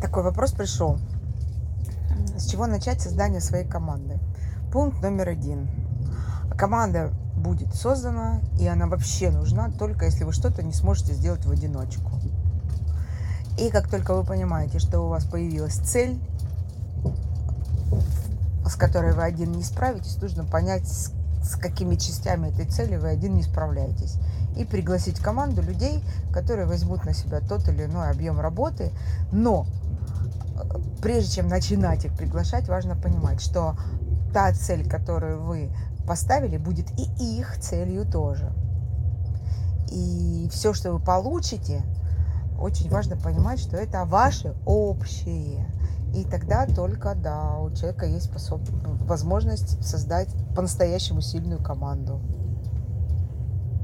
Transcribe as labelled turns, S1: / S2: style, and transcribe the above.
S1: такой вопрос пришел. С чего начать создание своей команды? Пункт номер один. Команда будет создана, и она вообще нужна только если вы что-то не сможете сделать в одиночку. И как только вы понимаете, что у вас появилась цель, с которой вы один не справитесь, нужно понять, с, с какими частями этой цели вы один не справляетесь. И пригласить команду людей, которые возьмут на себя тот или иной объем работы. Но прежде чем начинать их приглашать, важно понимать, что та цель, которую вы поставили, будет и их целью тоже. И все, что вы получите, очень важно понимать, что это ваше общее. И тогда только, да, у человека есть способ... возможность создать по-настоящему сильную команду.